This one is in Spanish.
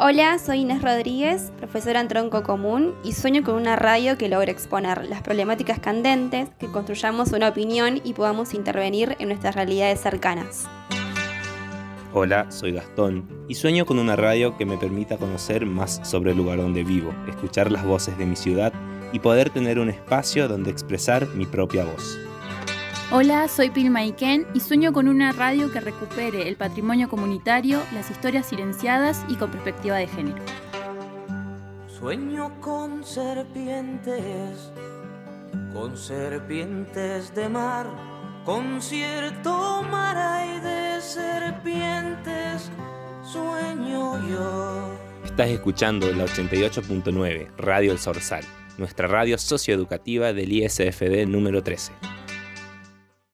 Hola, soy Inés Rodríguez, profesora en Tronco Común, y sueño con una radio que logre exponer las problemáticas candentes, que construyamos una opinión y podamos intervenir en nuestras realidades cercanas. Hola, soy Gastón y sueño con una radio que me permita conocer más sobre el lugar donde vivo, escuchar las voces de mi ciudad y poder tener un espacio donde expresar mi propia voz. Hola, soy Pilma Iken y sueño con una radio que recupere el patrimonio comunitario, las historias silenciadas y con perspectiva de género. Sueño con serpientes, con serpientes de mar, con cierto mar y de serpientes, sueño yo. Estás escuchando la 88.9 Radio El Sorsal, nuestra radio socioeducativa del ISFD número 13.